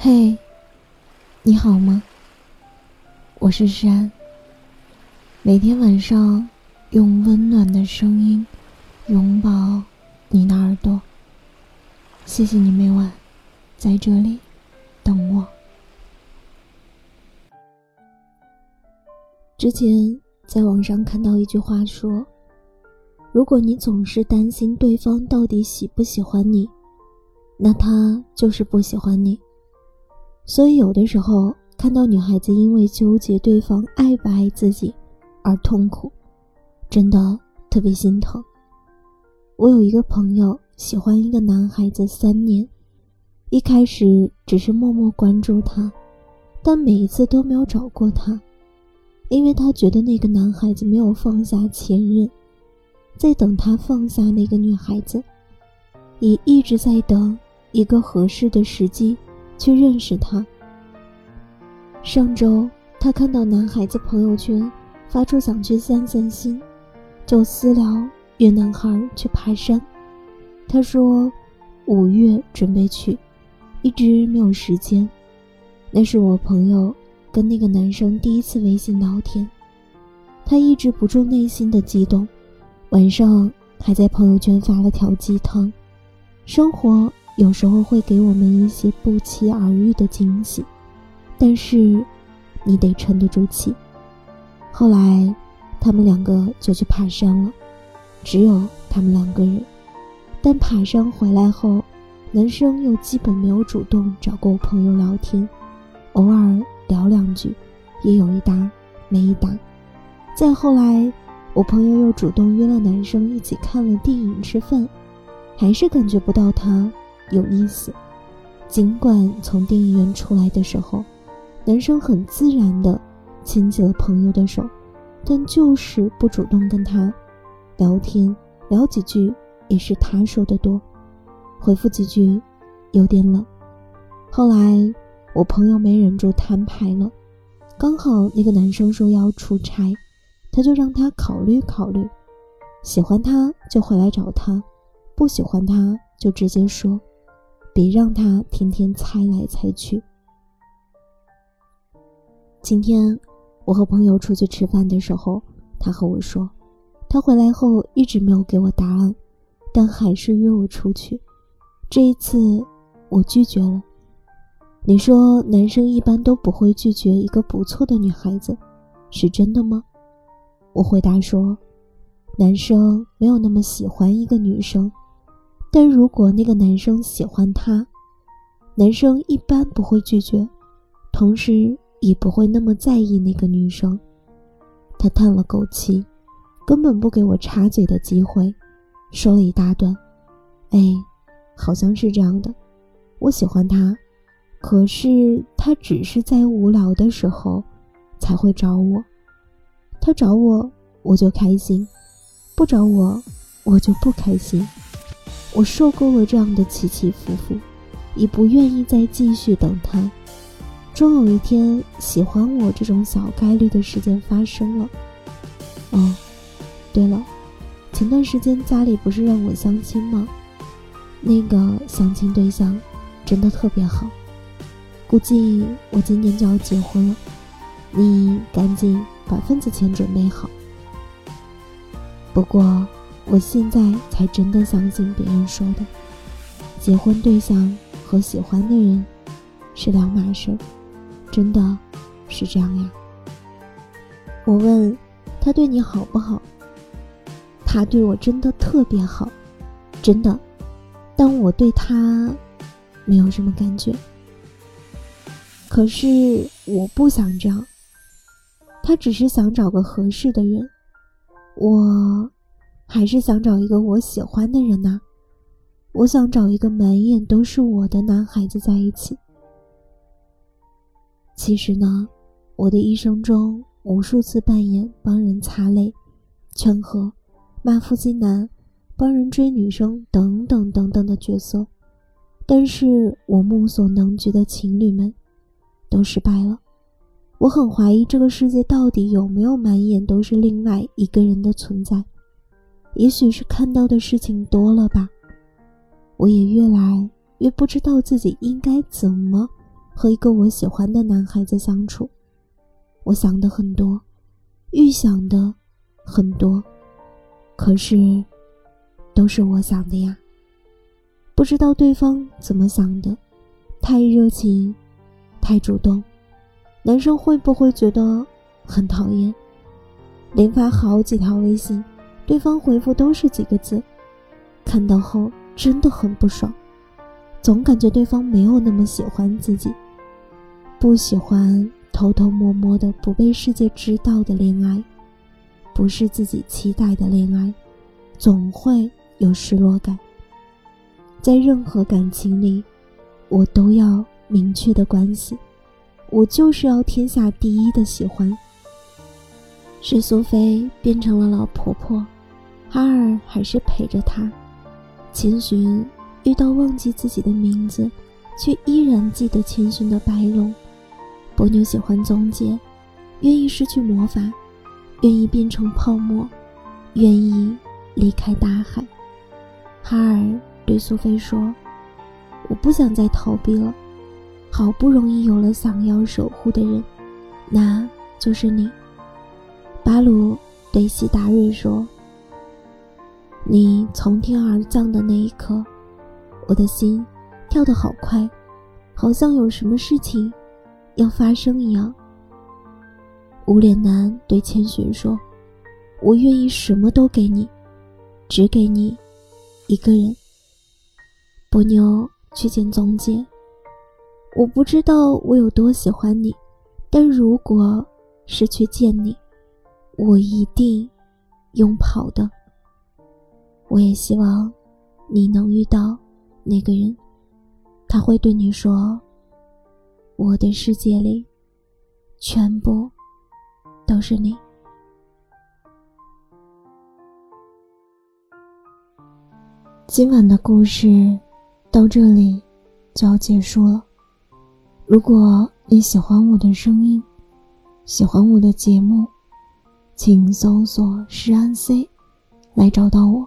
嘿，你好吗？我是山。每天晚上用温暖的声音拥抱你的耳朵。谢谢你每晚在这里等我。之前在网上看到一句话说：“如果你总是担心对方到底喜不喜欢你，那他就是不喜欢你。”所以，有的时候看到女孩子因为纠结对方爱不爱自己而痛苦，真的特别心疼。我有一个朋友喜欢一个男孩子三年，一开始只是默默关注他，但每一次都没有找过他，因为他觉得那个男孩子没有放下前任，在等他放下那个女孩子，也一直在等一个合适的时机。去认识他。上周他看到男孩子朋友圈发出想去散散心，就私聊约男孩去爬山。他说五月准备去，一直没有时间。那是我朋友跟那个男生第一次微信聊天，他抑制不住内心的激动，晚上还在朋友圈发了条鸡汤：生活。有时候会给我们一些不期而遇的惊喜，但是你得沉得住气。后来，他们两个就去爬山了，只有他们两个人。但爬山回来后，男生又基本没有主动找过我朋友聊天，偶尔聊两句，也有一搭没一搭。再后来，我朋友又主动约了男生一起看了电影吃饭，还是感觉不到他。有意思，尽管从电影院出来的时候，男生很自然的牵起了朋友的手，但就是不主动跟他聊天，聊几句也是他说的多，回复几句有点冷。后来我朋友没忍住摊牌了，刚好那个男生说要出差，他就让他考虑考虑，喜欢他就回来找他，不喜欢他就直接说。别让他天天猜来猜去。今天我和朋友出去吃饭的时候，他和我说，他回来后一直没有给我答案，但还是约我出去。这一次我拒绝了。你说男生一般都不会拒绝一个不错的女孩子，是真的吗？我回答说，男生没有那么喜欢一个女生。但如果那个男生喜欢她，男生一般不会拒绝，同时也不会那么在意那个女生。他叹了口气，根本不给我插嘴的机会，说了一大段。哎，好像是这样的。我喜欢他，可是他只是在无聊的时候才会找我。他找我，我就开心；不找我，我就不开心。我受够了这样的起起伏伏，已不愿意再继续等他。终有一天，喜欢我这种小概率的事件发生了。哦，对了，前段时间家里不是让我相亲吗？那个相亲对象真的特别好，估计我今年就要结婚了。你赶紧把份子钱准备好。不过。我现在才真的相信别人说的，结婚对象和喜欢的人是两码事，真的是这样呀。我问他对你好不好，他对我真的特别好，真的，但我对他没有什么感觉。可是我不想这样，他只是想找个合适的人，我。还是想找一个我喜欢的人呐，我想找一个满眼都是我的男孩子在一起。其实呢，我的一生中无数次扮演帮人擦泪、劝和、骂负心男、帮人追女生等等等等的角色，但是我目所能及的情侣们都失败了。我很怀疑这个世界到底有没有满眼都是另外一个人的存在。也许是看到的事情多了吧，我也越来越不知道自己应该怎么和一个我喜欢的男孩子相处。我想的很多，预想的很多，可是都是我想的呀。不知道对方怎么想的，太热情，太主动，男生会不会觉得很讨厌？连发好几条微信，对方回复都是几个字，看到后真的很不爽，总感觉对方没有那么喜欢自己，不喜欢偷偷摸摸的不被世界知道的恋爱，不是自己期待的恋爱，总会有失落感。在任何感情里，我都要明确的关系，我就是要天下第一的喜欢。是苏菲变成了老婆婆，哈尔还是陪着他。千寻遇到忘记自己的名字，却依然记得千寻的白龙。波妞喜欢宗介，愿意失去魔法，愿意变成泡沫，愿意离开大海。哈尔对苏菲说：“我不想再逃避了，好不容易有了想要守护的人，那就是你。”巴鲁对西达瑞说：“你从天而降的那一刻，我的心跳得好快，好像有什么事情要发生一样。”无脸男对千寻说：“我愿意什么都给你，只给你一个人。”波妞去见宗介：“我不知道我有多喜欢你，但如果是去见你。”我一定用跑的。我也希望你能遇到那个人，他会对你说：“我的世界里全部都是你。”今晚的故事到这里就要结束了。如果你喜欢我的声音，喜欢我的节目。请搜索“诗安 C” 来找到我，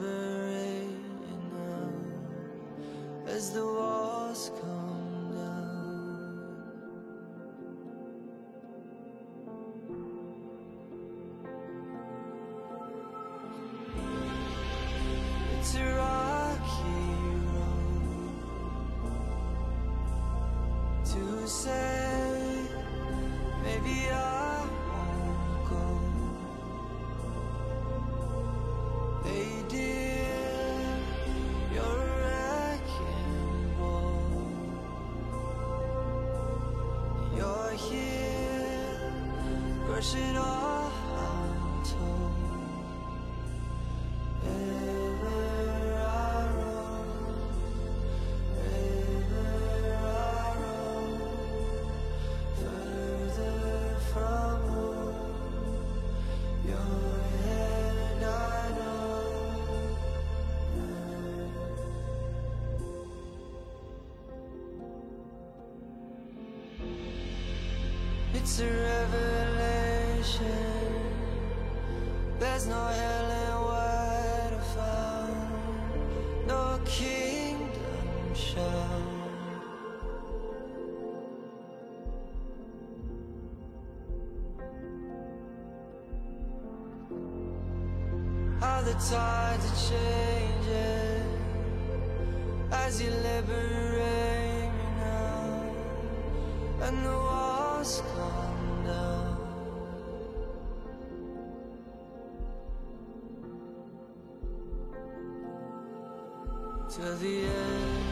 will now as the walls come down. It's a rocky road to say maybe I It's a revelation. There's no hell in what I found, no kingdom shown. How the tides are changing as you liberate me now, and the walls come the end.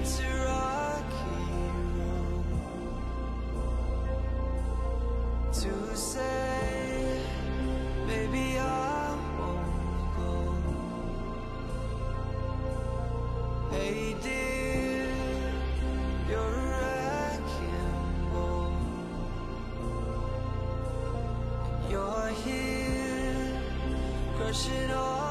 It's a rocky road to say, wash it off